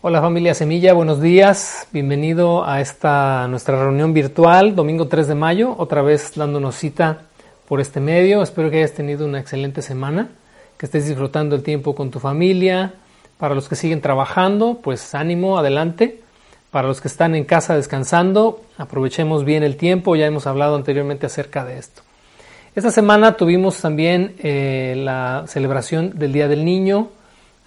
Hola familia Semilla, buenos días. Bienvenido a esta nuestra reunión virtual, domingo 3 de mayo, otra vez dándonos cita por este medio. Espero que hayas tenido una excelente semana, que estés disfrutando el tiempo con tu familia. Para los que siguen trabajando, pues ánimo, adelante. Para los que están en casa descansando, aprovechemos bien el tiempo. Ya hemos hablado anteriormente acerca de esto. Esta semana tuvimos también eh, la celebración del Día del Niño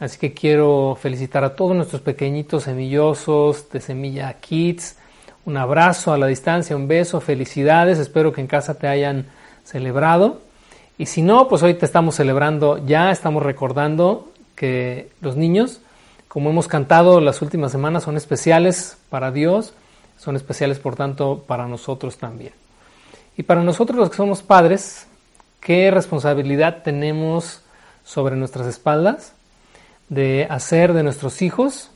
Así que quiero felicitar a todos nuestros pequeñitos semillosos de Semilla Kids. Un abrazo a la distancia, un beso, felicidades. Espero que en casa te hayan celebrado. Y si no, pues hoy te estamos celebrando, ya estamos recordando que los niños, como hemos cantado las últimas semanas, son especiales para Dios, son especiales por tanto para nosotros también. Y para nosotros los que somos padres, ¿qué responsabilidad tenemos sobre nuestras espaldas? De hacer de nuestros hijos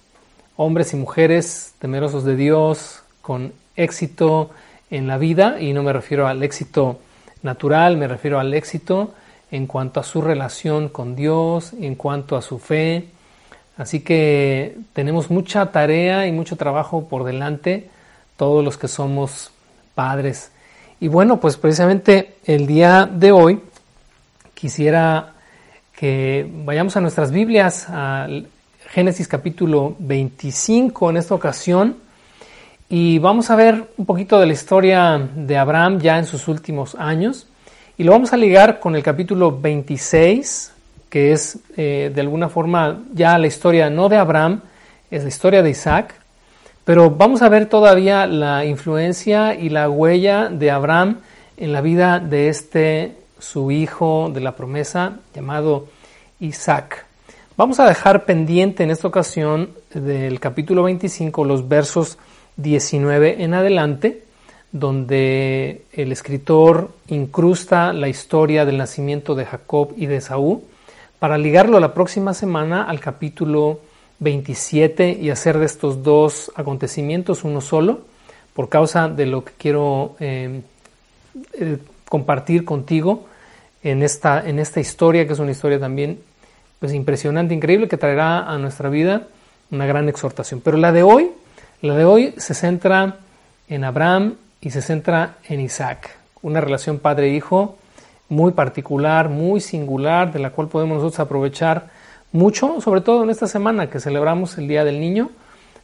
hombres y mujeres temerosos de Dios, con éxito en la vida, y no me refiero al éxito natural, me refiero al éxito en cuanto a su relación con Dios, en cuanto a su fe. Así que tenemos mucha tarea y mucho trabajo por delante, todos los que somos padres. Y bueno, pues precisamente el día de hoy quisiera que vayamos a nuestras Biblias, a Génesis capítulo 25 en esta ocasión, y vamos a ver un poquito de la historia de Abraham ya en sus últimos años, y lo vamos a ligar con el capítulo 26, que es eh, de alguna forma ya la historia no de Abraham, es la historia de Isaac, pero vamos a ver todavía la influencia y la huella de Abraham en la vida de este su hijo de la promesa llamado Isaac. Vamos a dejar pendiente en esta ocasión del capítulo 25 los versos 19 en adelante, donde el escritor incrusta la historia del nacimiento de Jacob y de Saúl, para ligarlo la próxima semana al capítulo 27 y hacer de estos dos acontecimientos uno solo, por causa de lo que quiero eh, eh, compartir contigo en esta, en esta historia, que es una historia también pues, impresionante, increíble, que traerá a nuestra vida una gran exhortación. Pero la de hoy, la de hoy se centra en Abraham y se centra en Isaac, una relación padre-hijo muy particular, muy singular, de la cual podemos nosotros aprovechar mucho, sobre todo en esta semana que celebramos el Día del Niño,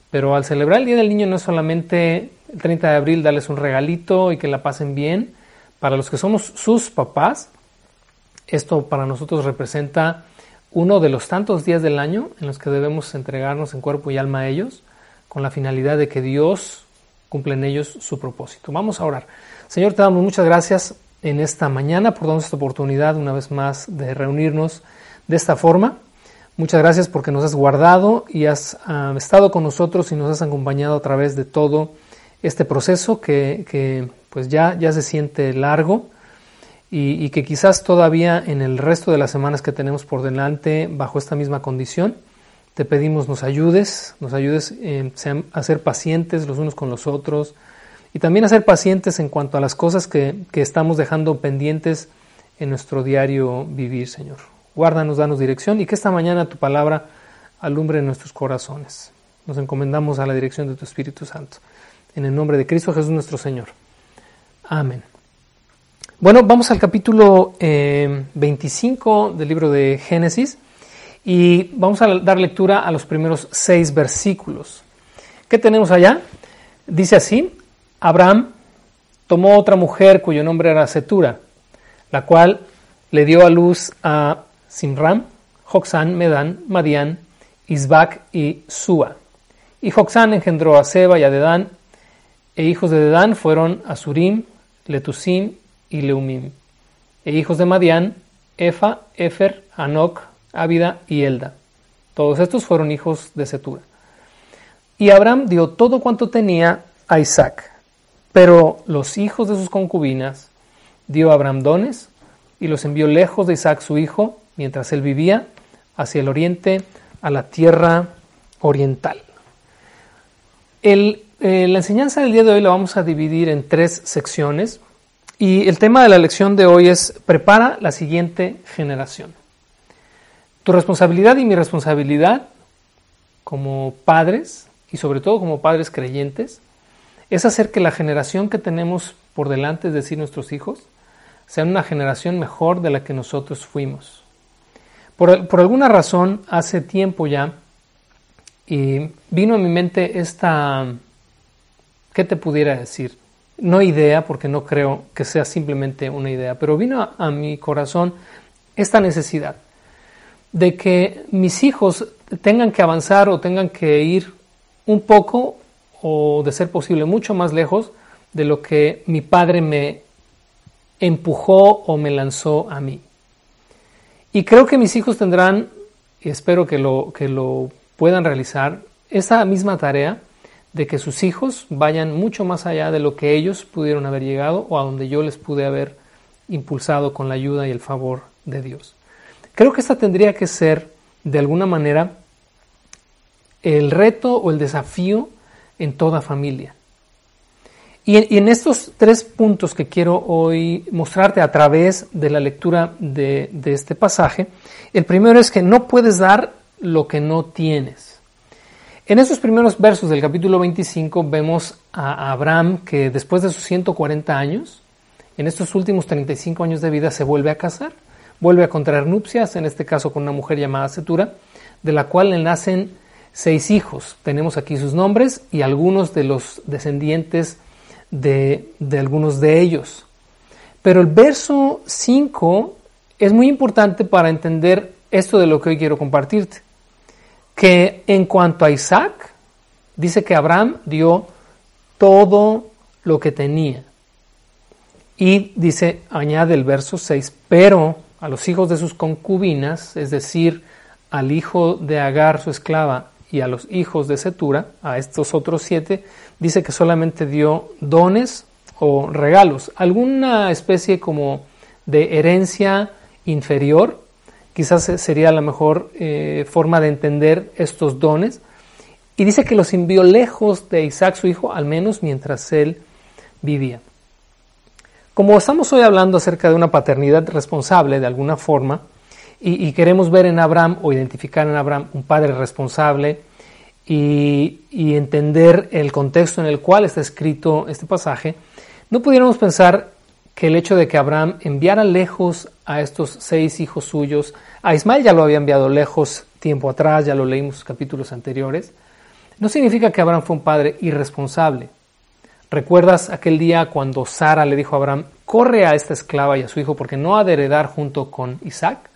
pero al celebrar el Día del Niño no es solamente el 30 de abril darles un regalito y que la pasen bien, para los que somos sus papás, esto para nosotros representa uno de los tantos días del año en los que debemos entregarnos en cuerpo y alma a ellos, con la finalidad de que Dios cumpla en ellos su propósito. Vamos a orar. Señor, te damos muchas gracias en esta mañana por darnos esta oportunidad una vez más de reunirnos de esta forma. Muchas gracias porque nos has guardado y has ah, estado con nosotros y nos has acompañado a través de todo este proceso que, que pues ya, ya se siente largo y, que quizás todavía en el resto de las semanas que tenemos por delante bajo esta misma condición, te pedimos nos ayudes, nos ayudes a ser pacientes los unos con los otros y también a ser pacientes en cuanto a las cosas que, que estamos dejando pendientes en nuestro diario vivir, Señor. Guárdanos, danos dirección y que esta mañana tu palabra alumbre nuestros corazones. Nos encomendamos a la dirección de tu Espíritu Santo. En el nombre de Cristo Jesús nuestro Señor. Amén. Bueno, vamos al capítulo 25 eh, del libro de Génesis y vamos a dar lectura a los primeros seis versículos. ¿Qué tenemos allá? Dice así, Abraham tomó otra mujer cuyo nombre era Setura, la cual le dio a luz a Simram, Joxán, Medán, Madián, Isbac y Sua. Y Joxán engendró a Seba y a Dedán, e hijos de Dedán fueron Asurim, Letusim y Leumim. E hijos de Madián, Efa, Efer, Anok, Ávida y Elda. Todos estos fueron hijos de Setura. Y Abraham dio todo cuanto tenía a Isaac, pero los hijos de sus concubinas dio a Abraham dones y los envió lejos de Isaac su hijo, mientras él vivía, hacia el oriente, a la tierra oriental. El, eh, la enseñanza del día de hoy la vamos a dividir en tres secciones. Y el tema de la lección de hoy es prepara la siguiente generación. Tu responsabilidad y mi responsabilidad como padres y sobre todo como padres creyentes es hacer que la generación que tenemos por delante, es decir, nuestros hijos, sea una generación mejor de la que nosotros fuimos. Por, por alguna razón, hace tiempo ya, y vino a mi mente esta, ¿qué te pudiera decir? No idea, porque no creo que sea simplemente una idea, pero vino a, mi corazón esta necesidad de que mis hijos tengan que avanzar o tengan que ir un poco o de ser posible mucho más lejos de lo que mi padre me empujó o me lanzó a mí. Y creo que mis hijos tendrán, y espero que lo, que lo puedan realizar, esa misma tarea de que sus hijos vayan mucho más allá de lo que ellos pudieron haber llegado o a donde yo les pude haber impulsado con la ayuda y el favor de Dios. Creo que esta tendría que ser, de alguna manera, el reto o el desafío en toda familia. Y en, estos tres puntos que quiero hoy mostrarte a través de la lectura de, de este pasaje, el primero es que no puedes dar lo que no tienes. En esos primeros versos del capítulo 25 vemos a Abraham que después de sus 140 años, en estos últimos 35 años de vida, se vuelve a casar, vuelve a contraer nupcias, en este caso con una mujer llamada Setura, de la cual le nacen seis hijos. Tenemos aquí sus nombres y algunos de los descendientes de, algunos de ellos. Pero el verso 5 es muy importante para entender esto de lo que hoy quiero compartirte. Que en cuanto a Isaac, dice que Abraham dio todo lo que tenía. Y dice, añade el verso 6, pero a los hijos de sus concubinas, es decir, al hijo de Agar, su esclava, y a los hijos de Setura, a estos otros siete, dice que solamente dio dones o regalos, alguna especie como de herencia inferior, quizás sería la mejor eh, forma de entender estos dones, y dice que los envió lejos de Isaac su hijo, al menos mientras él vivía. Como estamos hoy hablando acerca de una paternidad responsable de alguna forma, y, queremos ver en Abraham o identificar en Abraham un padre responsable y, entender el contexto en el cual está escrito este pasaje, no pudiéramos pensar que el hecho de que Abraham enviara lejos a estos seis hijos suyos, a Ismael ya lo había enviado lejos tiempo atrás, ya lo leímos en los capítulos anteriores, no significa que Abraham fue un padre irresponsable. ¿Recuerdas aquel día cuando Sara le dijo a Abraham, corre a esta esclava y a su hijo porque no ha de heredar junto con Isaac?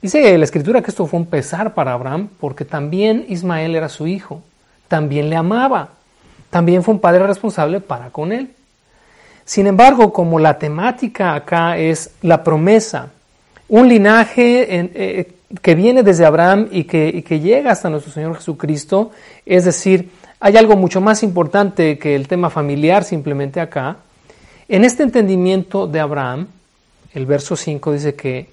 Dice la escritura que esto fue un pesar para Abraham porque también Ismael era su hijo, también le amaba, también fue un padre responsable para con él. Sin embargo, como la temática acá es la promesa, un linaje eh, que viene desde Abraham y que, y que llega hasta nuestro Señor Jesucristo, es decir, hay algo mucho más importante que el tema familiar simplemente acá. En este entendimiento de Abraham, el verso 5 dice que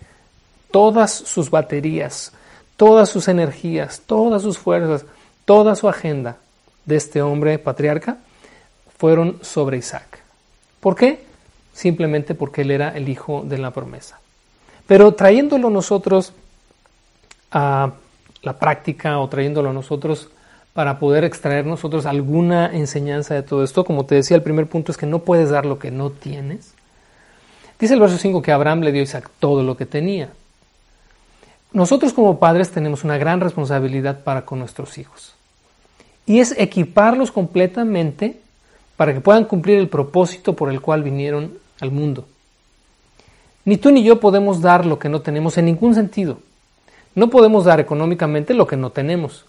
todas sus baterías, todas sus energías, todas sus fuerzas, toda su agenda de este hombre patriarca fueron sobre Isaac. ¿Por qué? Simplemente porque él era el hijo de la promesa. Pero trayéndolo nosotros a la práctica o trayéndolo a nosotros para poder extraer nosotros alguna enseñanza de todo esto, como te decía, el primer punto es que no puedes dar lo que no tienes. Dice el verso 5 que Abraham le dio a Isaac todo lo que tenía. Nosotros como padres tenemos una gran responsabilidad para con nuestros hijos. Y es equiparlos completamente para que puedan cumplir el propósito por el cual vinieron al mundo. Ni tú ni yo podemos dar lo que no tenemos en ningún sentido. No podemos dar económicamente lo que no tenemos.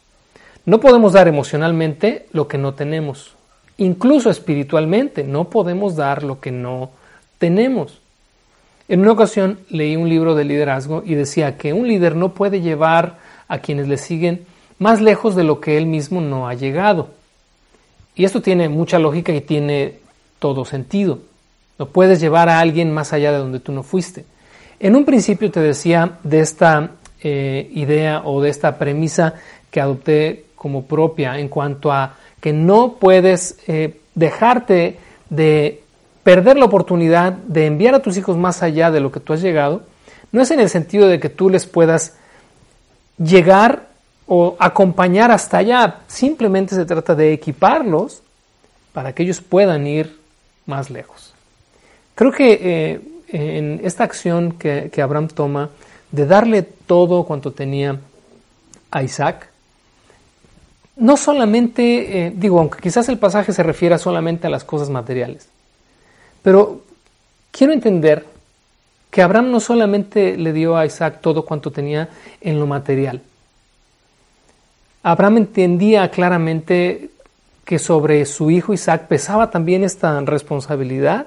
No podemos dar emocionalmente lo que no tenemos. Incluso espiritualmente no podemos dar lo que no tenemos. En una ocasión leí un libro de liderazgo y decía que un líder no puede llevar a quienes le siguen más lejos de lo que él mismo no ha llegado. Y esto tiene mucha lógica y tiene todo sentido. No puedes llevar a alguien más allá de donde tú no fuiste. En un principio te decía de esta eh, idea o de esta premisa que adopté como propia en cuanto a que no puedes eh, dejarte de perder la oportunidad de enviar a tus hijos más allá de lo que tú has llegado, no es en el sentido de que tú les puedas llegar o acompañar hasta allá, simplemente se trata de equiparlos para que ellos puedan ir más lejos. Creo que eh, en esta acción que, Abraham toma de darle todo cuanto tenía a Isaac, no solamente, eh, digo, aunque quizás el pasaje se refiera solamente a las cosas materiales, pero quiero entender que Abraham no solamente le dio a Isaac todo cuanto tenía en lo material. Abraham entendía claramente que sobre su hijo Isaac pesaba también esta responsabilidad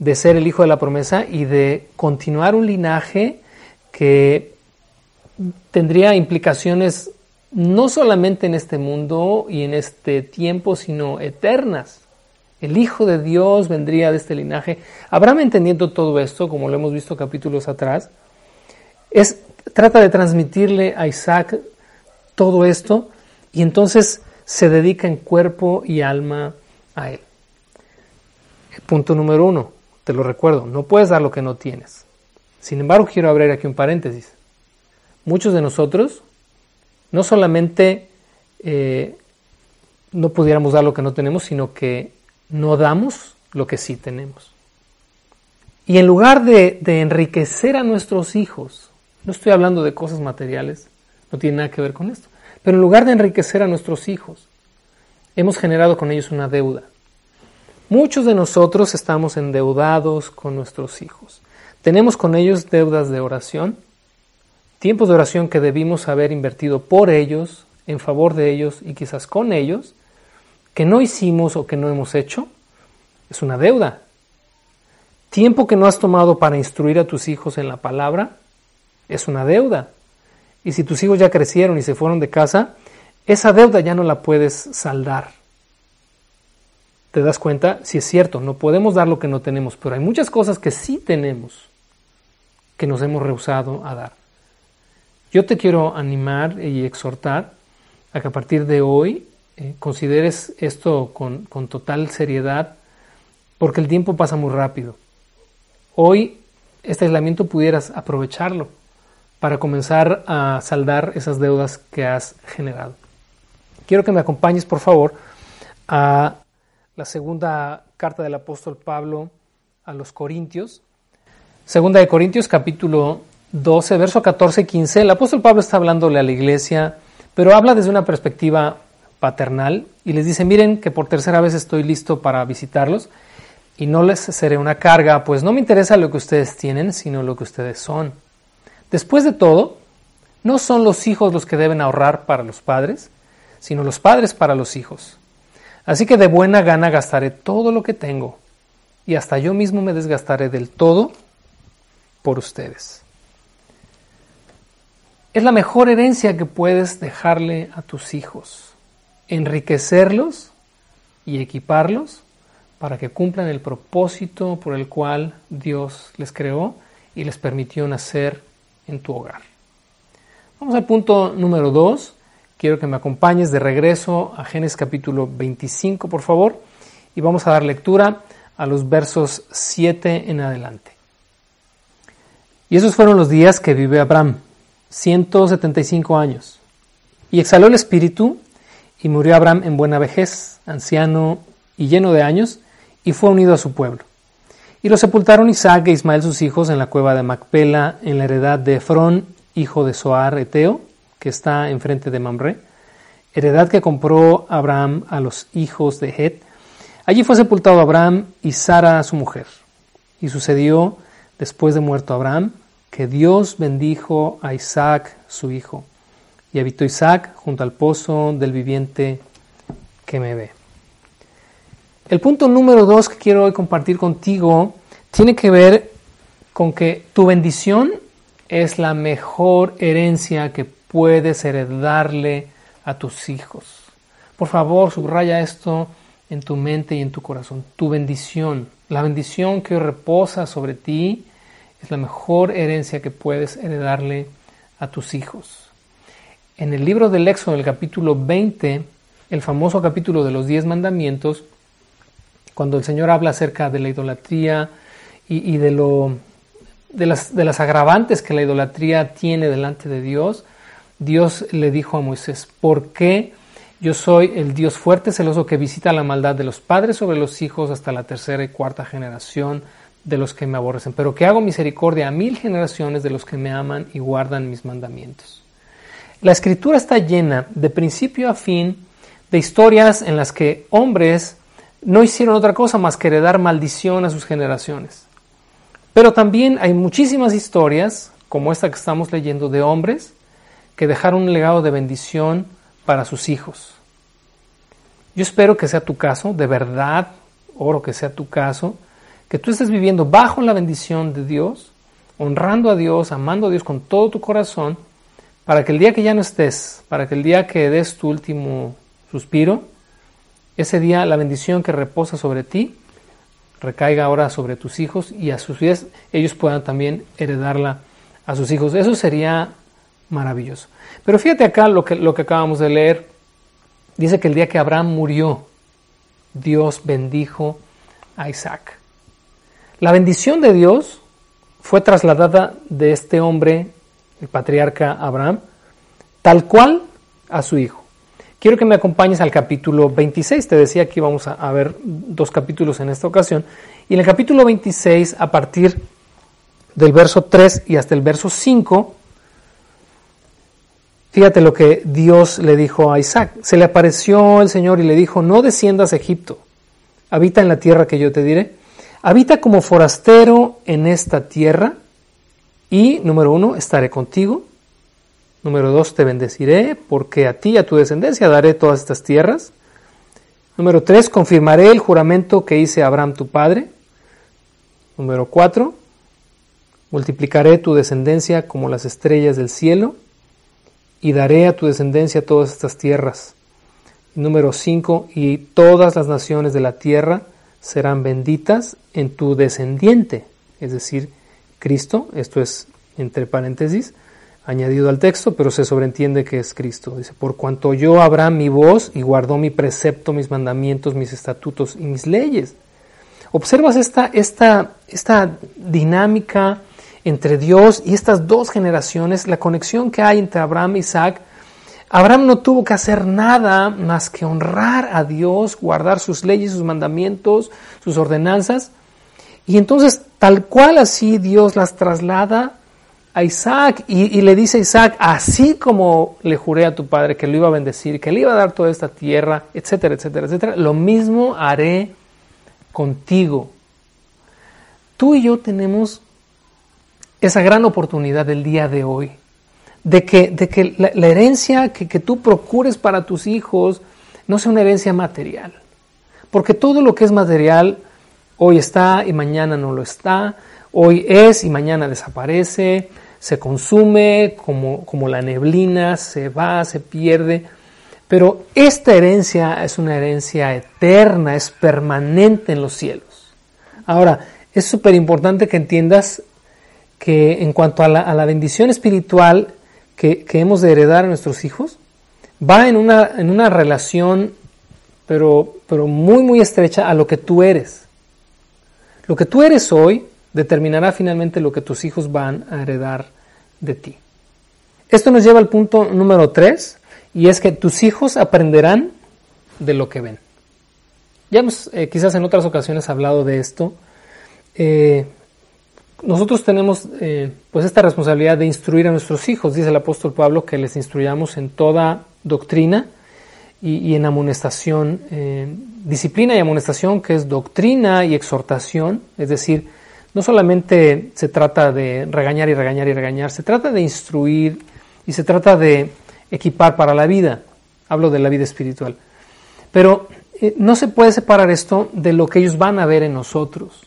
de ser el hijo de la promesa y de continuar un linaje que tendría implicaciones no solamente en este mundo y en este tiempo, sino eternas. El Hijo de Dios vendría de este linaje. Abraham entendiendo todo esto, como lo hemos visto capítulos atrás, trata de transmitirle a Isaac todo esto y entonces se dedica en cuerpo y alma a él. Punto número uno, te lo recuerdo, no puedes dar lo que no tienes. Sin embargo, quiero abrir aquí un paréntesis. Muchos de nosotros no solamente eh, no pudiéramos dar lo que no tenemos, sino que no damos lo que sí tenemos. Y en lugar de, de, enriquecer a nuestros hijos, no estoy hablando de cosas materiales, no tiene nada que ver con esto, pero en lugar de enriquecer a nuestros hijos, hemos generado con ellos una deuda. Muchos de nosotros estamos endeudados con nuestros hijos. Tenemos con ellos deudas de oración, tiempos de oración que debimos haber invertido por ellos, en favor de ellos y quizás con ellos, que no hicimos o que no hemos hecho, es una deuda. Tiempo que no has tomado para instruir a tus hijos en la palabra, es una deuda. Y si tus hijos ya crecieron y se fueron de casa, esa deuda ya no la puedes saldar. Te das cuenta, si es cierto, no podemos dar lo que no tenemos, pero hay muchas cosas que sí tenemos que nos hemos rehusado a dar. Yo te quiero animar y exhortar a que a partir de hoy eh, consideres esto con, con total seriedad, porque el tiempo pasa muy rápido. Hoy este aislamiento pudieras aprovecharlo para comenzar a saldar esas deudas que has generado. Quiero que me acompañes, por favor, a la segunda carta del apóstol Pablo a los Corintios. Segunda de Corintios, capítulo 12, verso 14 y 15. El apóstol Pablo está hablándole a la iglesia, pero habla desde una perspectiva paternal y les dice, miren que por tercera vez estoy listo para visitarlos y no les seré una carga, pues no me interesa lo que ustedes tienen, sino lo que ustedes son. Después de todo, no son los hijos los que deben ahorrar para los padres, sino los padres para los hijos. Así que de buena gana gastaré todo lo que tengo y hasta yo mismo me desgastaré del todo por ustedes. Es la mejor herencia que puedes dejarle a tus hijos, enriquecerlos y equiparlos para que cumplan el propósito por el cual Dios les creó y les permitió nacer en tu hogar. Vamos al punto número 2. Quiero que me acompañes de regreso a Génesis capítulo 25, por favor, y vamos a dar lectura a los versos 7 en adelante. Y esos fueron los días que vive Abraham, 175 años. Y exhaló el espíritu y murió Abraham en buena vejez, anciano y lleno de años, y fue unido a su pueblo. Y lo sepultaron Isaac e Ismael sus hijos en la cueva de Macpela, en la heredad de Efrón, hijo de Soar Eteo, que está enfrente de Mamre, heredad que compró Abraham a los hijos de Het. Allí fue sepultado Abraham y Sara su mujer. Y sucedió, después de muerto Abraham, que Dios bendijo a Isaac su hijo. Y habitó Isaac junto al pozo del viviente que me ve. El punto número dos que quiero hoy compartir contigo tiene que ver con que tu bendición es la mejor herencia que puedes heredarle a tus hijos. Por favor, subraya esto en tu mente y en tu corazón. Tu bendición, la bendición que reposa sobre ti, es la mejor herencia que puedes heredarle a tus hijos. En el libro del Éxodo, el capítulo 20, el famoso capítulo de los diez mandamientos, cuando el Señor habla acerca de la idolatría y, de, lo, de, las, de las agravantes que la idolatría tiene delante de Dios, Dios le dijo a Moisés, ¿por qué yo soy el Dios fuerte, celoso, que visita la maldad de los padres sobre los hijos hasta la tercera y cuarta generación de los que me aborrecen, pero que hago misericordia a mil generaciones de los que me aman y guardan mis mandamientos? La escritura está llena de principio a fin de historias en las que hombres no hicieron otra cosa más que heredar maldición a sus generaciones. Pero también hay muchísimas historias, como esta que estamos leyendo, de hombres que dejaron un legado de bendición para sus hijos. Yo espero que sea tu caso, de verdad, oro que sea tu caso, que tú estés viviendo bajo la bendición de Dios, honrando a Dios, amando a Dios con todo tu corazón, para que el día que ya no estés, para que el día que des tu último suspiro, ese día la bendición que reposa sobre ti recaiga ahora sobre tus hijos y a sus vez ellos puedan también heredarla a sus hijos. Eso sería maravilloso. Pero fíjate acá lo que, lo que acabamos de leer. Dice que el día que Abraham murió, Dios bendijo a Isaac. La bendición de Dios fue trasladada de este hombre, el patriarca Abraham, tal cual a su hijo. Quiero que me acompañes al capítulo 26. Te decía que íbamos a, ver dos capítulos en esta ocasión. Y en el capítulo 26, a partir del verso 3 y hasta el verso 5, Fíjate lo que Dios le dijo a Isaac. Se le apareció el Señor y le dijo, no desciendas a Egipto, habita en la tierra que yo te diré. Habita como forastero en esta tierra y, número uno, estaré contigo. Número dos, te bendeciré porque a ti y a tu descendencia daré todas estas tierras. Número tres, confirmaré el juramento que hice a Abraham tu padre. Número cuatro, multiplicaré tu descendencia como las estrellas del cielo y daré a tu descendencia todas estas tierras. número 5, y todas las naciones de la tierra serán benditas en tu descendiente, es decir, Cristo, esto es entre paréntesis, añadido al texto, pero se sobreentiende que es Cristo. Dice, por cuanto yo habrá mi voz y guardó mi precepto, mis mandamientos, mis estatutos y mis leyes. Observas esta, esta, esta dinámica entre Dios y estas dos generaciones, la conexión que hay entre Abraham y Isaac, Abraham no tuvo que hacer nada más que honrar a Dios, guardar sus leyes, sus mandamientos, sus ordenanzas. Y entonces, tal cual así Dios las traslada a Isaac y, le dice a Isaac, así como le juré a tu padre que lo iba a bendecir, que le iba a dar toda esta tierra, etcétera, etcétera, etcétera, lo mismo haré contigo. Tú y yo tenemos esa gran oportunidad del día de hoy, de que, de que la, herencia que, que tú procures para tus hijos no sea una herencia material, porque todo lo que es material hoy está y mañana no lo está, hoy es y mañana desaparece, se consume como, como la neblina, se va, se pierde. Pero esta herencia es una herencia eterna, es permanente en los cielos. Ahora, es súper importante que entiendas que en cuanto a la, bendición espiritual que, hemos de heredar a nuestros hijos, va en una, en una relación, pero, pero muy, muy estrecha a lo que tú eres. Lo que tú eres hoy determinará finalmente lo que tus hijos van a heredar de ti. Esto nos lleva al punto número tres, y es que tus hijos aprenderán de lo que ven. Ya hemos eh, quizás en otras ocasiones hablado de esto. Eh, nosotros tenemos eh, pues esta responsabilidad de instruir a nuestros hijos, dice el apóstol Pablo, que les instruyamos en toda doctrina y, en amonestación, disciplina y amonestación, que es doctrina y exhortación, es decir, no solamente se trata de regañar y regañar y regañar, se trata de instruir y se trata de equipar para la vida, hablo de la vida espiritual, pero eh, no se puede separar esto de lo que ellos van a ver en nosotros.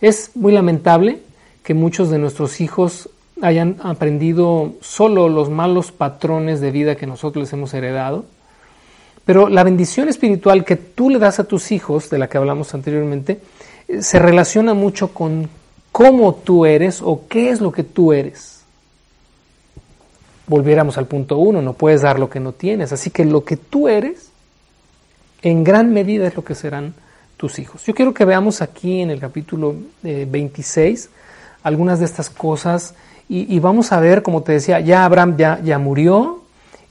Es muy lamentable que muchos de nuestros hijos hayan aprendido solo los malos patrones de vida que nosotros les hemos heredado, pero la bendición espiritual que tú le das a tus hijos, de la que hablamos anteriormente, se relaciona mucho con cómo tú eres o qué es lo que tú eres. Volviéramos al punto uno, no puedes dar lo que no tienes, así que lo que tú eres, en gran medida es lo que serán tus hijos. Yo quiero que veamos aquí en el capítulo 26 eh, algunas de estas cosas y, vamos a ver, como te decía, ya Abraham ya, ya murió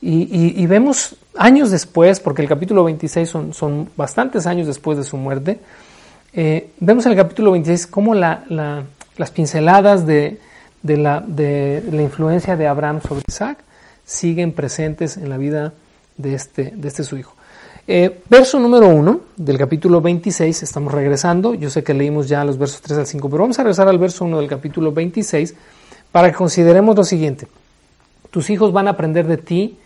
y, vemos años después, porque el capítulo 26 son, son bastantes años después de su muerte, eh, vemos en el capítulo 26 cómo la, las pinceladas de, la, influencia de Abraham sobre Isaac siguen presentes en la vida de este, este su hijo. Eh, verso número 1 del capítulo 26, estamos regresando, yo sé que leímos ya los versos 3 al 5, pero vamos a regresar al verso 1 del capítulo 26 para que consideremos lo siguiente. Tus hijos van a aprender de ti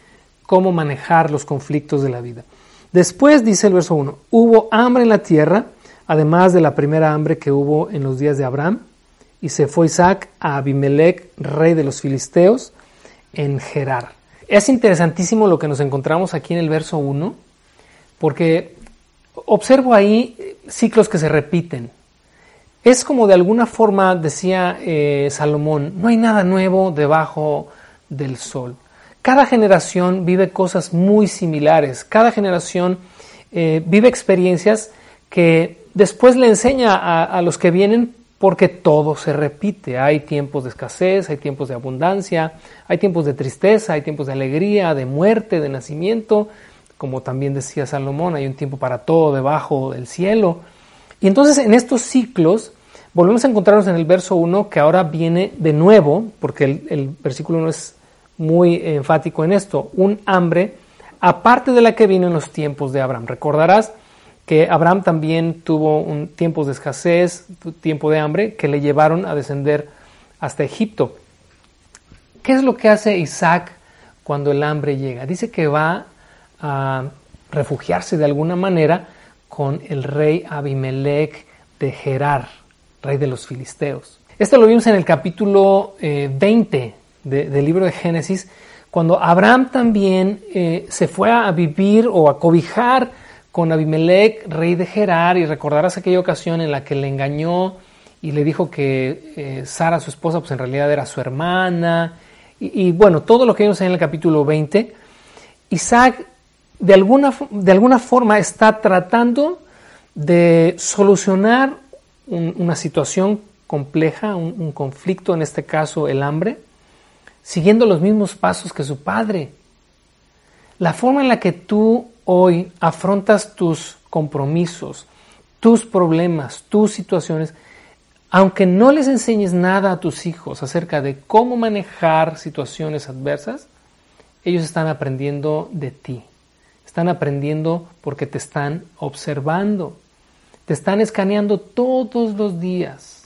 cómo manejar los conflictos de la vida. Después dice el verso 1, hubo hambre en la tierra, además de la primera hambre que hubo en los días de Abraham, y se fue Isaac a Abimelech, rey de los filisteos, en Gerar. Es interesantísimo lo que nos encontramos aquí en el verso 1 porque observo ahí ciclos que se repiten. Es como de alguna forma, decía eh, Salomón, no hay nada nuevo debajo del sol. Cada generación vive cosas muy similares, cada generación eh, vive experiencias que después le enseña a, los que vienen porque todo se repite. Hay tiempos de escasez, hay tiempos de abundancia, hay tiempos de tristeza, hay tiempos de alegría, de muerte, de nacimiento, como también decía Salomón, hay un tiempo para todo debajo del cielo. Y entonces en estos ciclos volvemos a encontrarnos en el verso 1 que ahora viene de nuevo, porque el, versículo 1 es muy enfático en esto, un hambre aparte de la que vino en los tiempos de Abraham. Recordarás que Abraham también tuvo un tiempos de escasez, tiempo de hambre, que le llevaron a descender hasta Egipto. ¿Qué es lo que hace Isaac cuando el hambre llega? Dice que va a refugiarse de alguna manera con el rey Abimelech de Gerar, rey de los filisteos. Esto lo vimos en el capítulo 20 eh, del libro de Génesis, cuando Abraham también eh, se fue a vivir o a cobijar con Abimelech, rey de Gerar, y recordarás aquella ocasión en la que le engañó y le dijo que eh, Sara, su esposa, pues en realidad era su hermana, y, bueno, todo lo que vimos en el capítulo 20, Isaac de alguna, de alguna forma está tratando de solucionar una situación compleja, un, conflicto, en este caso el hambre, siguiendo los mismos pasos que su padre. La forma en la que tú hoy afrontas tus compromisos, tus problemas, tus situaciones, aunque no les enseñes nada a tus hijos acerca de cómo manejar situaciones adversas, ellos están aprendiendo de ti. Están aprendiendo porque te están observando. Te están escaneando todos los días.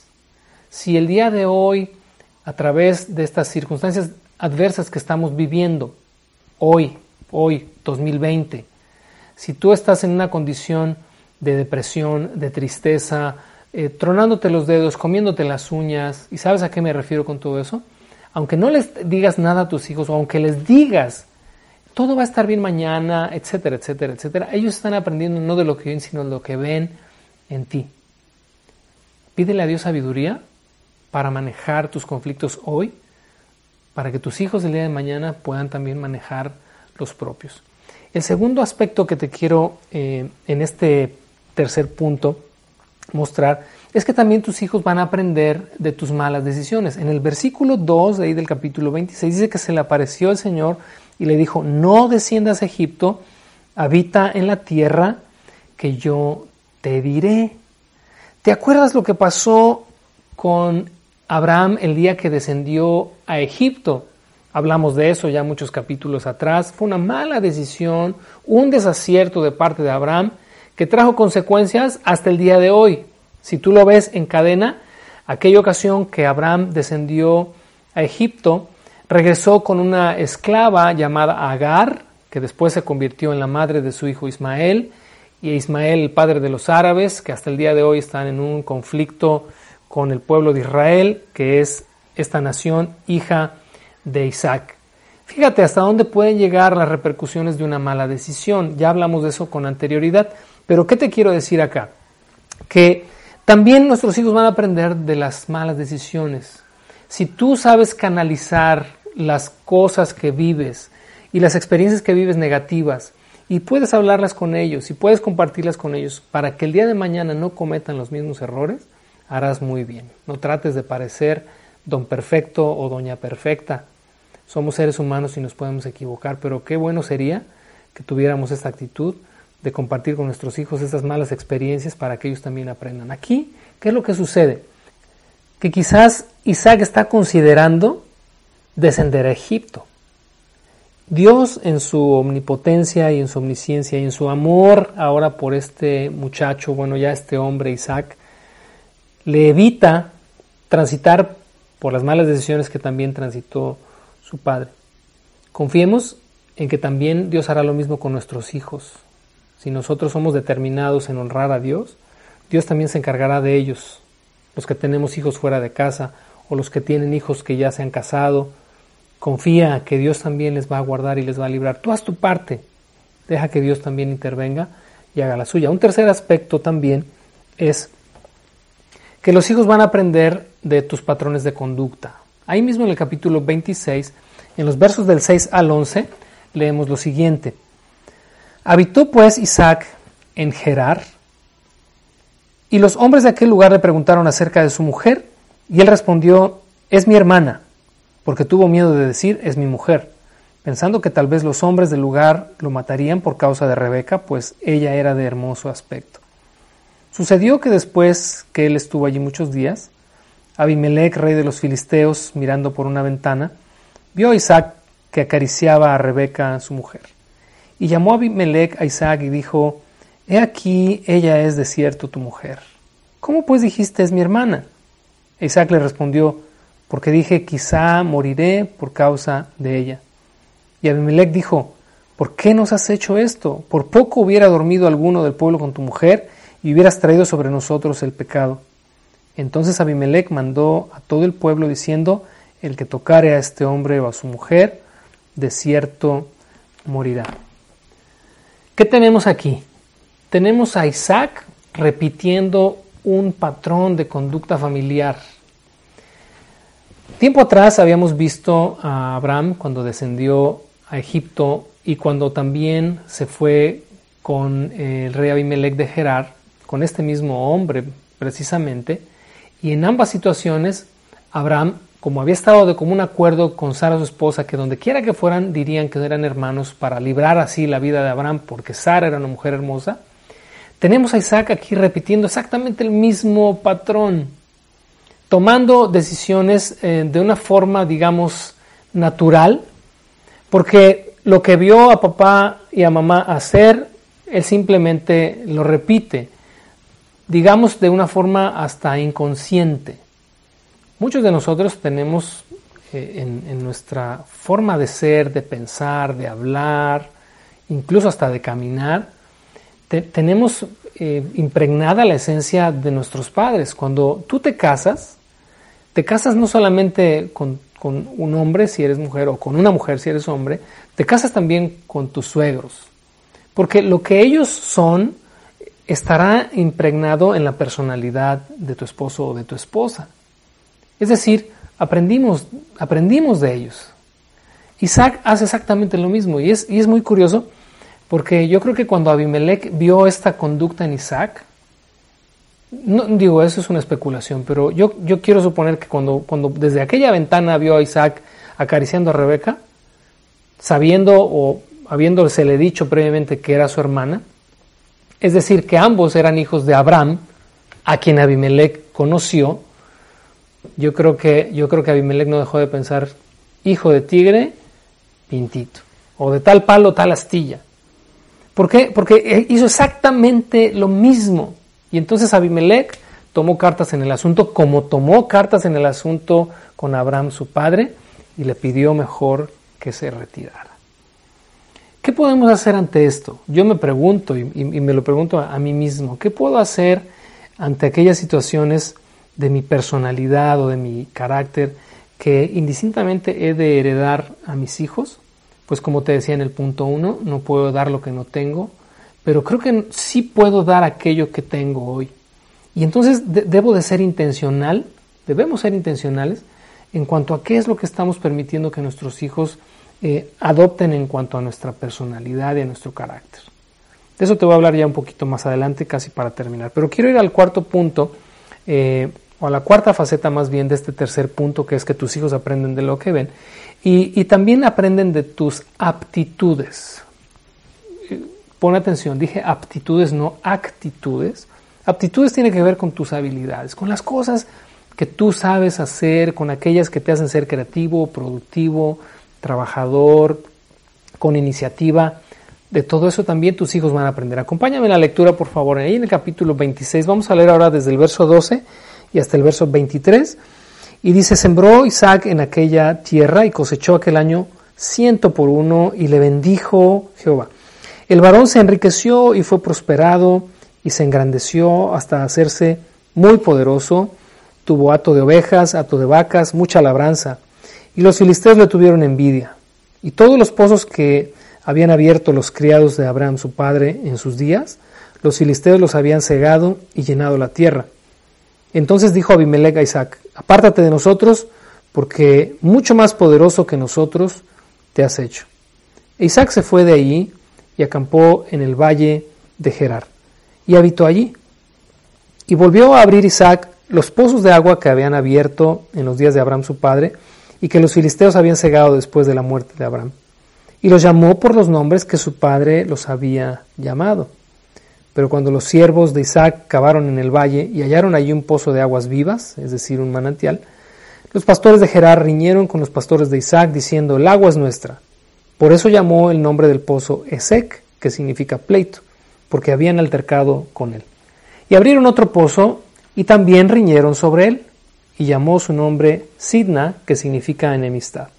Si el día de hoy, a través de estas circunstancias adversas que estamos viviendo, hoy, hoy, 2020, si tú estás en una condición de depresión, de tristeza, eh, tronándote los dedos, comiéndote las uñas, ¿y sabes a qué me refiero con todo eso? Aunque no les digas nada a tus hijos o aunque les digas todo va a estar bien mañana, etcétera, etcétera, etcétera. Ellos están aprendiendo no de lo que ven, sino de lo que ven en ti. Pídele a Dios sabiduría para manejar tus conflictos hoy, para que tus hijos el día de mañana puedan también manejar los propios. El segundo aspecto que te quiero eh, en este tercer punto mostrar es que también tus hijos van a aprender de tus malas decisiones. En el versículo 2 de ahí del capítulo 26 dice que se le apareció el Señor y le dijo, no desciendas a Egipto, habita en la tierra que yo te diré. ¿Te acuerdas lo que pasó con Abraham el día que descendió a Egipto? Hablamos de eso ya muchos capítulos atrás. Fue una mala decisión, un desacierto de parte de Abraham que trajo consecuencias hasta el día de hoy. Si tú lo ves en cadena, aquella ocasión que Abraham descendió a Egipto, regresó con una esclava llamada Agar, que después se convirtió en la madre de su hijo Ismael, y Ismael, el padre de los árabes, que hasta el día de hoy están en un conflicto con el pueblo de Israel, que es esta nación hija de Isaac. Fíjate hasta dónde pueden llegar las repercusiones de una mala decisión. Ya hablamos de eso con anterioridad, pero ¿qué te quiero decir acá? Que también nuestros hijos van a aprender de las malas decisiones. Si tú sabes canalizar las cosas que vives y las experiencias que vives negativas y puedes hablarlas con ellos y puedes compartirlas con ellos para que el día de mañana no cometan los mismos errores, harás muy bien. No trates de parecer don perfecto o doña perfecta. Somos seres humanos y nos podemos equivocar, pero qué bueno sería que tuviéramos esta actitud de compartir con nuestros hijos estas malas experiencias para que ellos también aprendan. Aquí, ¿qué es lo que sucede? Que quizás Isaac está considerando descender a Egipto. Dios en su omnipotencia y en su omnisciencia y en su amor ahora por este muchacho, bueno ya este hombre Isaac, le evita transitar por las malas decisiones que también transitó su padre. Confiemos en que también Dios hará lo mismo con nuestros hijos. Si nosotros somos determinados en honrar a Dios, Dios también se encargará de ellos. Los que tenemos hijos fuera de casa o los que tienen hijos que ya se han casado, confía que Dios también les va a guardar y les va a librar. Tú haz tu parte, deja que Dios también intervenga y haga la suya. Un tercer aspecto también es que los hijos van a aprender de tus patrones de conducta. Ahí mismo en el capítulo 26, en los versos del 6 al 11, leemos lo siguiente. Habitó pues Isaac en Gerar, y los hombres de aquel lugar le preguntaron acerca de su mujer, y él respondió, es mi hermana, porque tuvo miedo de decir, es mi mujer, pensando que tal vez los hombres del lugar lo matarían por causa de Rebeca, pues ella era de hermoso aspecto. Sucedió que después que él estuvo allí muchos días, Abimelech, rey de los filisteos, mirando por una ventana, vio a Isaac que acariciaba a Rebeca, su mujer. Y llamó a Abimelech a Isaac y dijo, He aquí, ella es de cierto tu mujer. ¿Cómo pues dijiste es mi hermana? Isaac le respondió, porque dije, quizá moriré por causa de ella. Y Abimelech dijo, ¿por qué nos has hecho esto? Por poco hubiera dormido alguno del pueblo con tu mujer, y hubieras traído sobre nosotros el pecado. Entonces Abimelech mandó a todo el pueblo diciendo, el que tocare a este hombre o a su mujer, de cierto morirá. ¿Qué tenemos aquí? Tenemos a Isaac repitiendo un patrón de conducta familiar. Tiempo atrás habíamos visto a Abraham cuando descendió a Egipto y cuando también se fue con el rey Abimelech de Gerar con este mismo hombre precisamente, y en ambas situaciones Abraham, como había estado de común acuerdo con Sara su esposa, que donde quiera que fueran dirían que eran hermanos para librar así la vida de Abraham, porque Sara era una mujer hermosa, tenemos a Isaac aquí repitiendo exactamente el mismo patrón, tomando decisiones eh, de una forma, digamos, natural, porque lo que vio a papá y a mamá hacer, él simplemente lo repite digamos de una forma hasta inconsciente. Muchos de nosotros tenemos eh, en, nuestra forma de ser, de pensar, de hablar, incluso hasta de caminar, tenemos eh, impregnada la esencia de nuestros padres. Cuando tú te casas, te casas no solamente con, con un hombre si eres mujer o con una mujer si eres hombre, te casas también con tus suegros. Porque lo que ellos son estará impregnado en la personalidad de tu esposo o de tu esposa. Es decir, aprendimos, aprendimos de ellos. Isaac hace exactamente lo mismo y es, y es muy curioso porque yo creo que cuando Abimelech vio esta conducta en Isaac, no digo, eso es una especulación, pero yo, yo quiero suponer que cuando, cuando desde aquella ventana vio a Isaac acariciando a Rebeca, sabiendo o habiéndosele dicho previamente que era su hermana, es decir, que ambos eran hijos de Abraham, a quien Abimelech conoció. Yo creo que, yo creo que Abimelech no dejó de pensar, hijo de tigre, pintito, o de tal palo, tal astilla. ¿Por qué? Porque hizo exactamente lo mismo. Y entonces Abimelech tomó cartas en el asunto, como tomó cartas en el asunto con Abraham su padre, y le pidió mejor que se retirara. ¿Qué podemos hacer ante esto? Yo me pregunto y, me lo pregunto a, mí mismo, ¿qué puedo hacer ante aquellas situaciones de mi personalidad o de mi carácter que indistintamente he de heredar a mis hijos? Pues como te decía en el punto uno, no puedo dar lo que no tengo, pero creo que sí puedo dar aquello que tengo hoy. Y entonces debo de ser intencional, debemos ser intencionales en cuanto a qué es lo que estamos permitiendo que nuestros hijos eh, adopten en cuanto a nuestra personalidad y a nuestro carácter. De eso te voy a hablar ya un poquito más adelante, casi para terminar. Pero quiero ir al cuarto punto eh, o a la cuarta faceta más bien de este tercer punto, que es que tus hijos aprenden de lo que ven, y, también aprenden de tus aptitudes. Pon atención, dije aptitudes, no actitudes. Aptitudes tiene que ver con tus habilidades, con las cosas que tú sabes hacer, con aquellas que te hacen ser creativo, productivo, trabajador, con iniciativa. De todo eso también tus hijos van a aprender. Acompáñame en la lectura, por favor. Ahí en el capítulo 26, vamos a leer ahora desde el verso 12 y hasta el verso 23. Y dice, sembró Isaac en aquella tierra y cosechó aquel año ciento por uno y le bendijo Jehová. El varón se enriqueció y fue prosperado y se engrandeció hasta hacerse muy poderoso. Tuvo hato de ovejas, hato de vacas, mucha labranza. Y los filisteos le tuvieron envidia. Y todos los pozos que habían abierto los criados de Abraham su padre en sus días, los filisteos los habían cegado y llenado la tierra. Entonces dijo Abimelech a Isaac, apártate de nosotros, porque mucho más poderoso que nosotros te has hecho. E Isaac se fue de allí y acampó en el valle de Gerar, y habitó allí. Y volvió a abrir Isaac los pozos de agua que habían abierto en los días de Abraham su padre, y que los filisteos habían cegado después de la muerte de Abraham. Y los llamó por los nombres que su padre los había llamado. Pero cuando los siervos de Isaac cavaron en el valle y hallaron allí un pozo de aguas vivas, es decir, un manantial, los pastores de Gerar riñeron con los pastores de Isaac diciendo, el agua es nuestra. Por eso llamó el nombre del pozo Esec, que significa pleito, porque habían altercado con él. Y abrieron otro pozo y también riñeron sobre él, y llamó su nombre Sidna, que significa enemistad.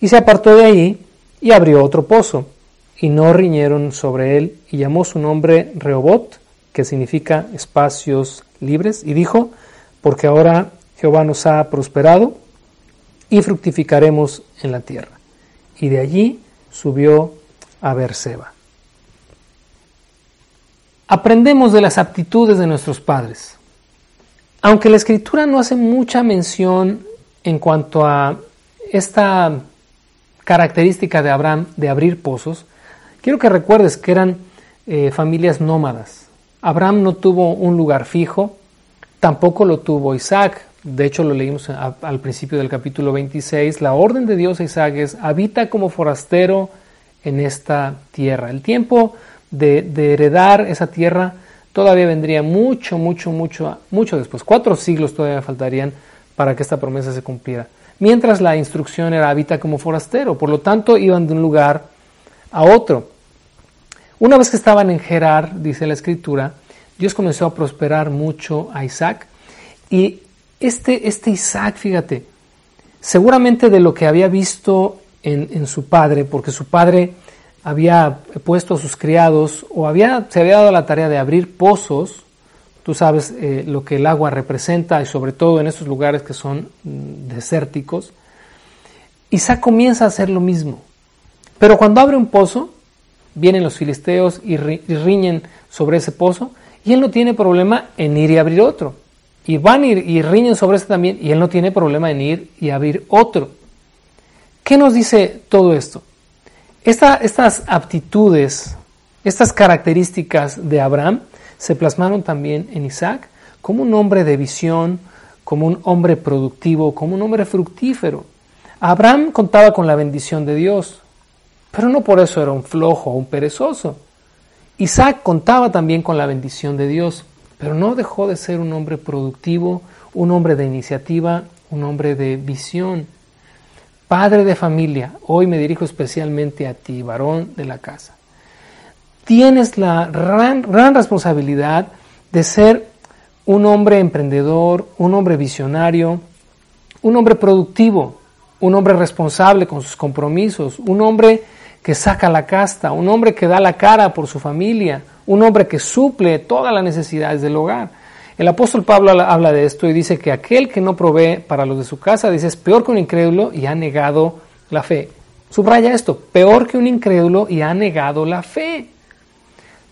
Y se apartó de allí y abrió otro pozo y no riñeron sobre él, y llamó su nombre Rehobot, que significa espacios libres, y dijo, porque ahora Jehová nos ha prosperado y fructificaremos en la tierra. Y de allí subió a Berseba. Aprendemos de las aptitudes de nuestros padres. Aunque la escritura no hace mucha mención en cuanto a esta característica de Abraham de abrir pozos, Quiero que recuerdes que eran eh, familias nómadas. Abraham no tuvo un lugar fijo, tampoco lo tuvo Isaac. De hecho, lo leímos al principio del capítulo 26. La orden de Dios a Isaac es, habita como forastero en esta tierra. El tiempo de, de heredar esa tierra todavía vendría mucho, mucho, mucho, mucho después. Cuatro siglos todavía faltarían para que esta promesa se cumpliera. Mientras la instrucción era habita como forastero. Por lo tanto, iban de un lugar a otro. Una vez que estaban en Gerar, dice la escritura, Dios comenzó a prosperar mucho a Isaac. Y este, este Isaac, fíjate, seguramente de lo que había visto en, su padre, porque su padre había puesto a sus criados o había, se había dado la tarea de abrir pozos, tú sabes eh, lo que el agua representa y sobre todo en estos lugares que son mm, desérticos, Isaac comienza a hacer lo mismo. Pero cuando abre un pozo, vienen los filisteos y, riñen sobre ese pozo, y él no tiene problema en ir y abrir otro. Y van y, riñen sobre ese también, y él no tiene problema en ir y abrir otro. ¿Qué nos dice todo esto? Estas aptitudes, estas características de Abraham se plasmaron también en Isaac como un hombre de visión, como un hombre productivo, como un hombre fructífero. Abraham contaba con la bendición de Dios, pero no por eso era un flojo o un perezoso. Isaac contaba también con la bendición de Dios, pero no dejó de ser un hombre productivo, un hombre de iniciativa, un hombre de visión. Padre de familia, hoy me dirijo especialmente a ti, varón de la casa. Tienes la gran, gran responsabilidad de ser un hombre emprendedor, un hombre visionario, un hombre productivo, un hombre responsable con sus compromisos, un hombre que saca la casta, un hombre que da la cara por su familia, un hombre que suple todas las necesidades del hogar. El apóstol Pablo habla de esto y dice que aquel que no provee para los de su casa, dice, es peor que un incrédulo y ha negado la fe. Subraya esto, peor que un incrédulo y ha negado la fe.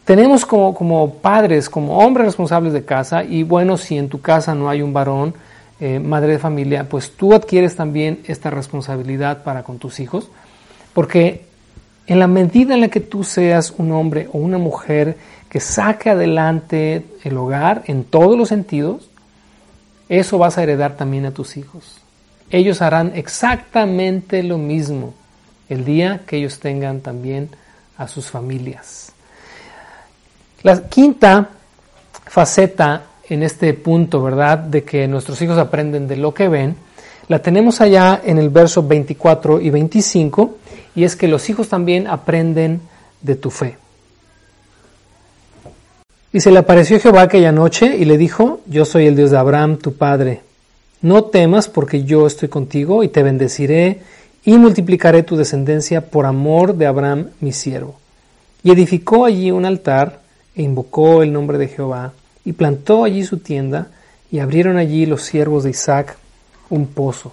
Tenemos como, como padres, como hombres responsables de casa, y bueno, si en tu casa no hay un varón, eh, madre de familia, pues tú adquieres también esta responsabilidad para con tus hijos, porque en la medida en la que tú seas un hombre o una mujer que saque adelante el hogar en todos los sentidos, eso vas a heredar también a tus hijos. Ellos harán exactamente lo mismo el día que ellos tengan también a sus familias. La quinta faceta en este punto, ¿verdad? De que nuestros hijos aprenden de lo que ven, la tenemos allá en el verso 24 y 25, y es que los hijos también aprenden de tu fe. Y se le apareció Jehová aquella noche y le dijo, yo soy el Dios de Abraham, tu padre. No temas porque yo estoy contigo y te bendeciré y multiplicaré tu descendencia por amor de Abraham, mi siervo. Y edificó allí un altar e invocó el nombre de Jehová y plantó allí su tienda y abrieron allí los siervos de Isaac un pozo.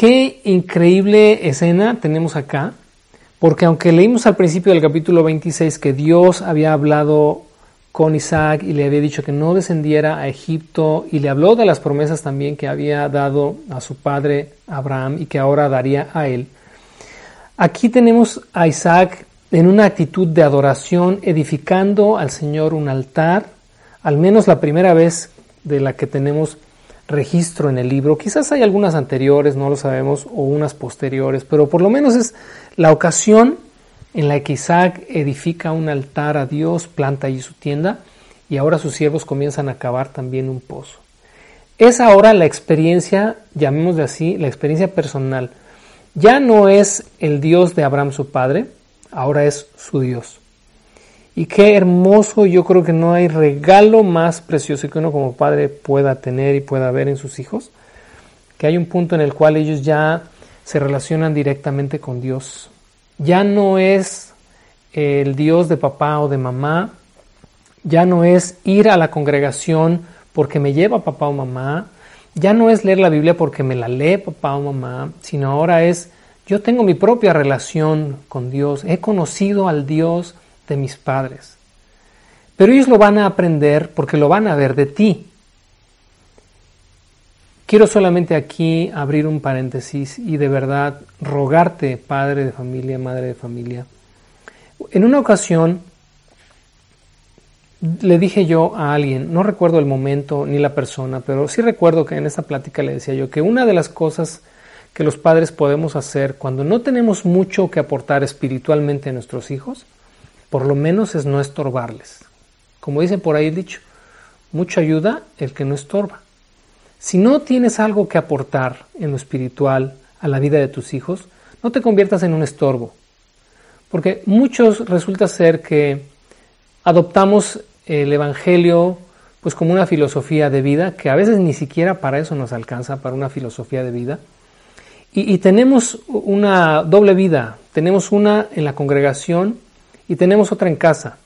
Qué increíble escena tenemos acá, porque aunque leímos al principio del capítulo 26 que Dios había hablado con Isaac y le había dicho que no descendiera a Egipto y le habló de las promesas también que había dado a su padre Abraham y que ahora daría a él. Aquí tenemos a Isaac en una actitud de adoración, edificando al Señor un altar, al menos la primera vez de la que tenemos registro en el libro. Quizás hay algunas anteriores, no lo sabemos, o unas posteriores, pero por lo menos es la ocasión en la que Isaac edifica un altar a Dios, planta allí su tienda, y ahora sus siervos comienzan a cavar también un pozo. Es ahora la experiencia, llamémosle así, la experiencia personal. Ya no es el Dios de Abraham su padre, ahora es su Dios. Y qué hermoso, yo creo que no hay regalo más precioso que uno como padre pueda tener y pueda ver en sus hijos, que hay un punto en el cual ellos ya se relacionan directamente con Dios. Ya no es el Dios de papá o de mamá, ya no es ir a la congregación porque me lleva papá o mamá, ya no es leer la Biblia porque me la lee papá o mamá, sino ahora es yo tengo mi propia relación con Dios, he conocido al Dios de mis padres. Pero ellos lo van a aprender porque lo van a ver de ti. Quiero solamente aquí abrir un paréntesis y de verdad rogarte, padre de familia, madre de familia. En una ocasión le dije yo a alguien, no recuerdo el momento ni la persona, pero sí recuerdo que en esta plática le decía yo que una de las cosas que los padres podemos hacer cuando no tenemos mucho que aportar espiritualmente a nuestros hijos, por lo menos es no estorbarles. Como dice por ahí el dicho, mucha ayuda el que no estorba. Si no tienes algo que aportar en lo espiritual a la vida de tus hijos, no te conviertas en un estorbo. Porque muchos resulta ser que adoptamos el Evangelio pues como una filosofía de vida, que a veces ni siquiera para eso nos alcanza, para una filosofía de vida, y, tenemos una doble vida, tenemos una en la congregación y tenemos otra en casa.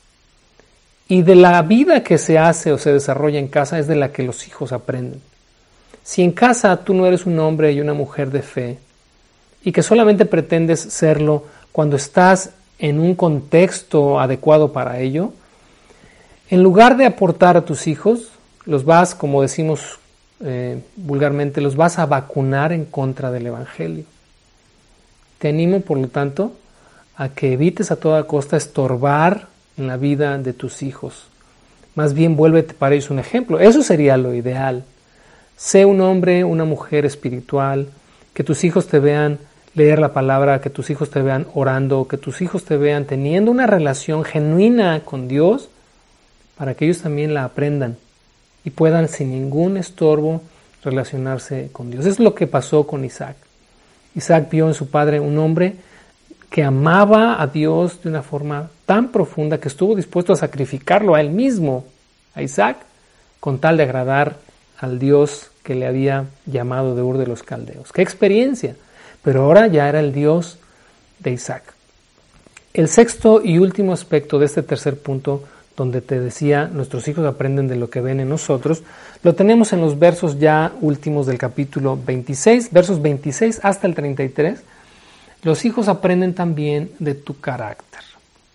Y de la vida que se hace o se desarrolla en casa es de la que los hijos aprenden. Si en casa tú no eres un hombre y una mujer de fe y que solamente pretendes serlo cuando estás en un contexto adecuado para ello, en lugar de aportar a tus hijos, los vas, como decimos eh, vulgarmente, los vas a vacunar en contra del Evangelio. Te animo, por lo tanto, a que evites a toda costa estorbar en la vida de tus hijos. Más bien vuélvete para ellos un ejemplo. Eso sería lo ideal. Sé un hombre, una mujer espiritual, que tus hijos te vean leer la palabra, que tus hijos te vean orando, que tus hijos te vean teniendo una relación genuina con Dios, para que ellos también la aprendan y puedan sin ningún estorbo relacionarse con Dios. Es lo que pasó con Isaac. Isaac vio en su padre un hombre que amaba a Dios de una forma tan profunda que estuvo dispuesto a sacrificarlo a él mismo, a Isaac, con tal de agradar al Dios que le había llamado de Ur de los Caldeos. ¡Qué experiencia! Pero ahora ya era el Dios de Isaac. El sexto y último aspecto de este tercer punto donde te decía, nuestros hijos aprenden de lo que ven en nosotros, lo tenemos en los versos ya últimos del capítulo 26, versos 26 hasta el 33. Los hijos aprenden también de tu carácter.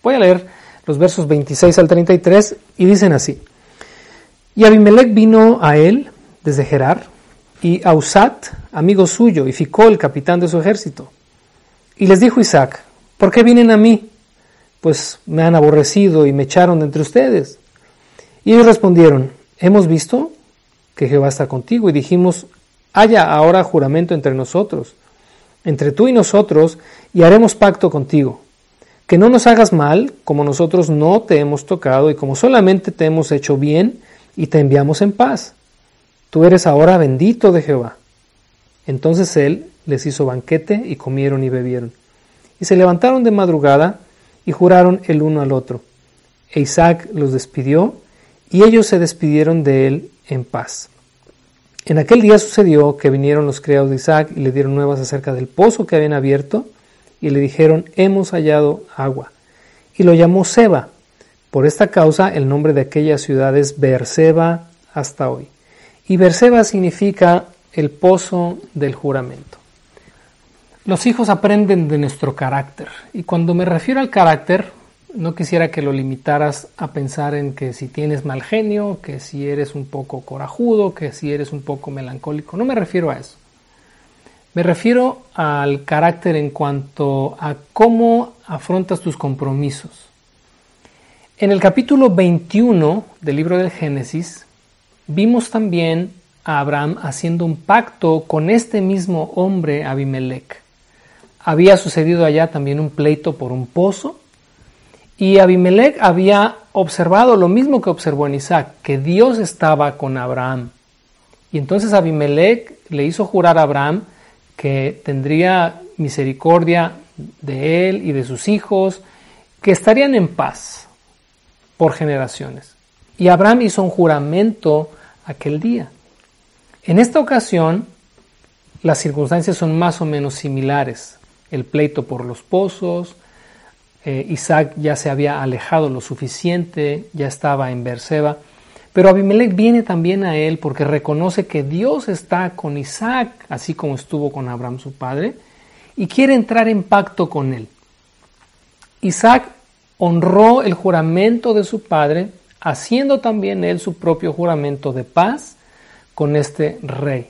Voy a leer los versos 26 al 33 y dicen así. Y Abimelech vino a él desde Gerar, y Ausat, amigo suyo, y Ficó, el capitán de su ejército. Y les dijo Isaac, ¿por qué vienen a mí? pues me han aborrecido y me echaron de entre ustedes. Y ellos respondieron, hemos visto que Jehová está contigo y dijimos, haya ahora juramento entre nosotros, entre tú y nosotros, y haremos pacto contigo, que no nos hagas mal, como nosotros no te hemos tocado y como solamente te hemos hecho bien y te enviamos en paz. Tú eres ahora bendito de Jehová. Entonces él les hizo banquete y comieron y bebieron. Y se levantaron de madrugada y juraron el uno al otro. E Isaac los despidió y ellos se despidieron de él en paz. En aquel día sucedió que vinieron los criados de Isaac y le dieron nuevas acerca del pozo que habían abierto y le dijeron, hemos hallado agua. Y lo llamó Seba. Por esta causa el nombre de aquella ciudad es Beerseba hasta hoy. Y Beerseba significa el pozo del juramento. Los hijos aprenden de nuestro carácter. Y cuando me refiero al carácter, no quisiera que lo limitaras a pensar en que si tienes mal genio, que si eres un poco corajudo, que si eres un poco melancólico. No me refiero a eso. Me refiero al carácter en cuanto a cómo afrontas tus compromisos. En el capítulo 21 del libro del Génesis vimos también a Abraham haciendo un pacto con este mismo hombre Abimelech. Había sucedido allá también un pleito por un pozo y Abimelech había observado lo mismo que observó en Isaac, que Dios estaba con Abraham. Y entonces Abimelech le hizo jurar a Abraham que tendría misericordia de él y de sus hijos, que estarían en paz por generaciones. Y Abraham hizo un juramento aquel día. En esta ocasión, las circunstancias son más o menos similares. El pleito por los pozos, eh, Isaac ya se había alejado lo suficiente, ya estaba en Berseba. Pero Abimelech viene también a él porque reconoce que Dios está con Isaac, así como estuvo con Abraham su padre, y quiere entrar en pacto con él. Isaac honró el juramento de su padre, haciendo también él su propio juramento de paz con este rey.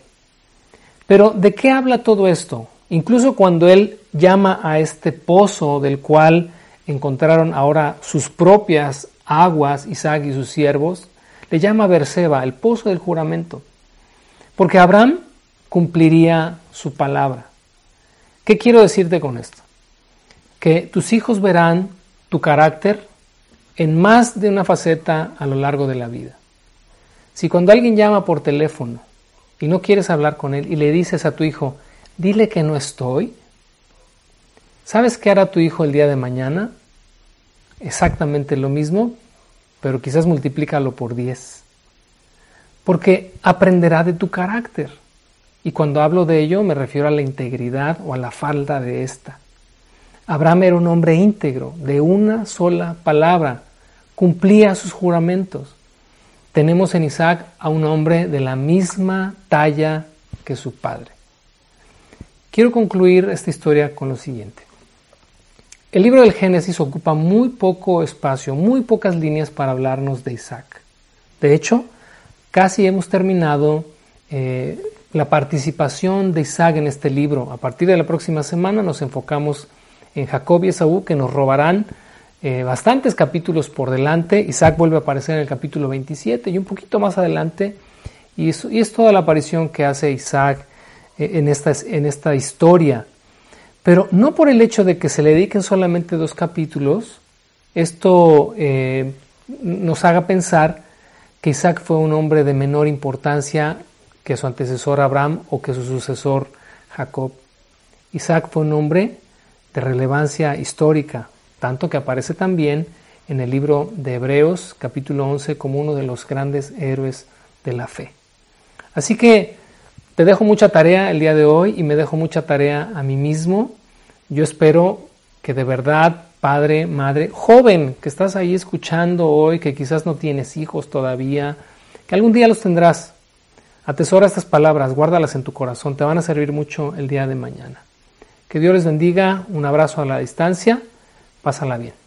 Pero ¿de qué habla todo esto? Incluso cuando él llama a este pozo del cual encontraron ahora sus propias aguas, Isaac y sus siervos, le llama Berseba, el pozo del juramento, porque Abraham cumpliría su palabra. ¿Qué quiero decirte con esto? Que tus hijos verán tu carácter en más de una faceta a lo largo de la vida. Si cuando alguien llama por teléfono y no quieres hablar con él y le dices a tu hijo, dile que no estoy, ¿sabes qué hará tu hijo el día de mañana? Exactamente lo mismo, pero quizás multiplícalo por 10. Porque aprenderá de tu carácter. Y cuando hablo de ello me refiero a la integridad o a la falta de esta. Abraham era un hombre íntegro, de una sola palabra, cumplía sus juramentos. Tenemos en Isaac a un hombre de la misma talla que su padre. Quiero concluir esta historia con lo siguiente. El libro del Génesis ocupa muy poco espacio, muy pocas líneas para hablarnos de Isaac. De hecho, casi hemos terminado eh, la participación de Isaac en este libro. A partir de la próxima semana nos enfocamos en Jacob y Esaú, que nos robarán eh, bastantes capítulos por delante. Isaac vuelve a aparecer en el capítulo 27 y un poquito más adelante. Y es, toda la aparición que hace Isaac eh, en esta historia pero no por el hecho de que se le dediquen solamente dos capítulos, esto eh, nos haga pensar que Isaac fue un hombre de menor importancia que su antecesor Abraham o que su sucesor Jacob. Isaac fue un hombre de relevancia histórica, tanto que aparece también en el libro de Hebreos capítulo 11 como uno de los grandes héroes de la fe. Así que te dejo mucha tarea el día de hoy y me dejo mucha tarea a mí mismo. Yo espero que de verdad, padre, madre, joven que estás ahí escuchando hoy, que quizás no tienes hijos todavía, que algún día los tendrás. Atesora estas palabras, guárdalas en tu corazón, te van a servir mucho el día de mañana. Que Dios les bendiga, un abrazo a la distancia, pásala bien.